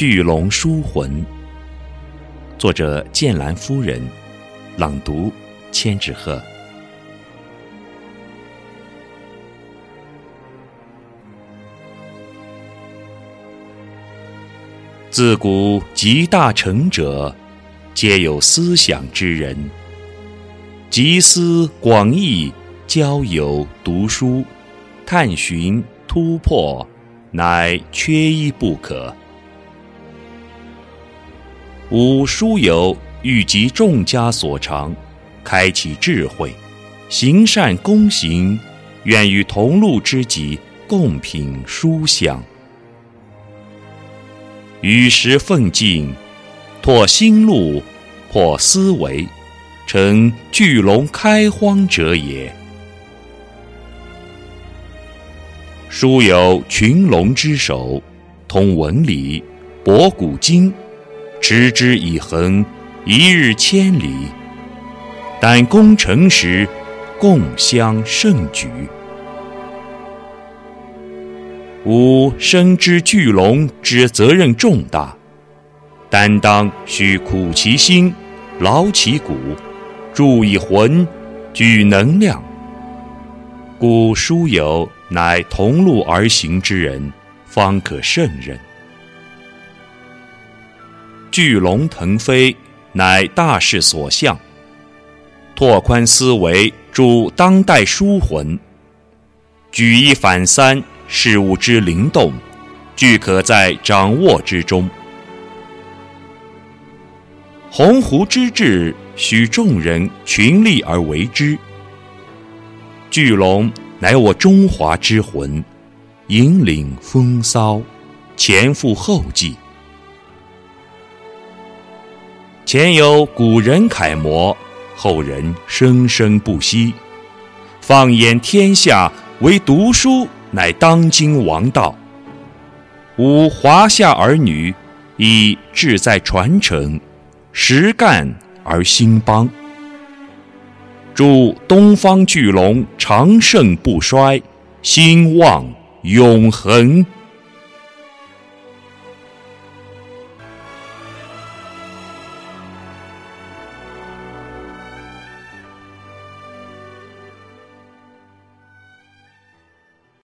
巨龙书魂，作者剑兰夫人，朗读千纸鹤。自古集大成者，皆有思想之人。集思广益，交友读书，探寻突破，乃缺一不可。吾书友欲集众家所长，开启智慧，行善躬行，愿与同路知己共品书香。与时奋进，拓新路，破思维，成巨龙开荒者也。书有群龙之首，通文理，博古今，持之以恒，一日千里。但攻城时，共襄盛举。吾深知巨龙之责任重大，担当需苦其心，劳其骨，铸以魂，聚能量。故书友乃同路而行之人，方可胜任。巨龙腾飞，乃大势所向。拓宽思维，助当代书魂。举一反三。事物之灵动，俱可在掌握之中。鸿鹄之志，需众人群力而为之。巨龙乃我中华之魂，引领风骚，前赴后继。前有古人楷模，后人生生不息。放眼天下，唯读书。乃当今王道。吾华夏儿女，以志在传承，实干而兴邦。祝东方巨龙长盛不衰，兴旺永恒。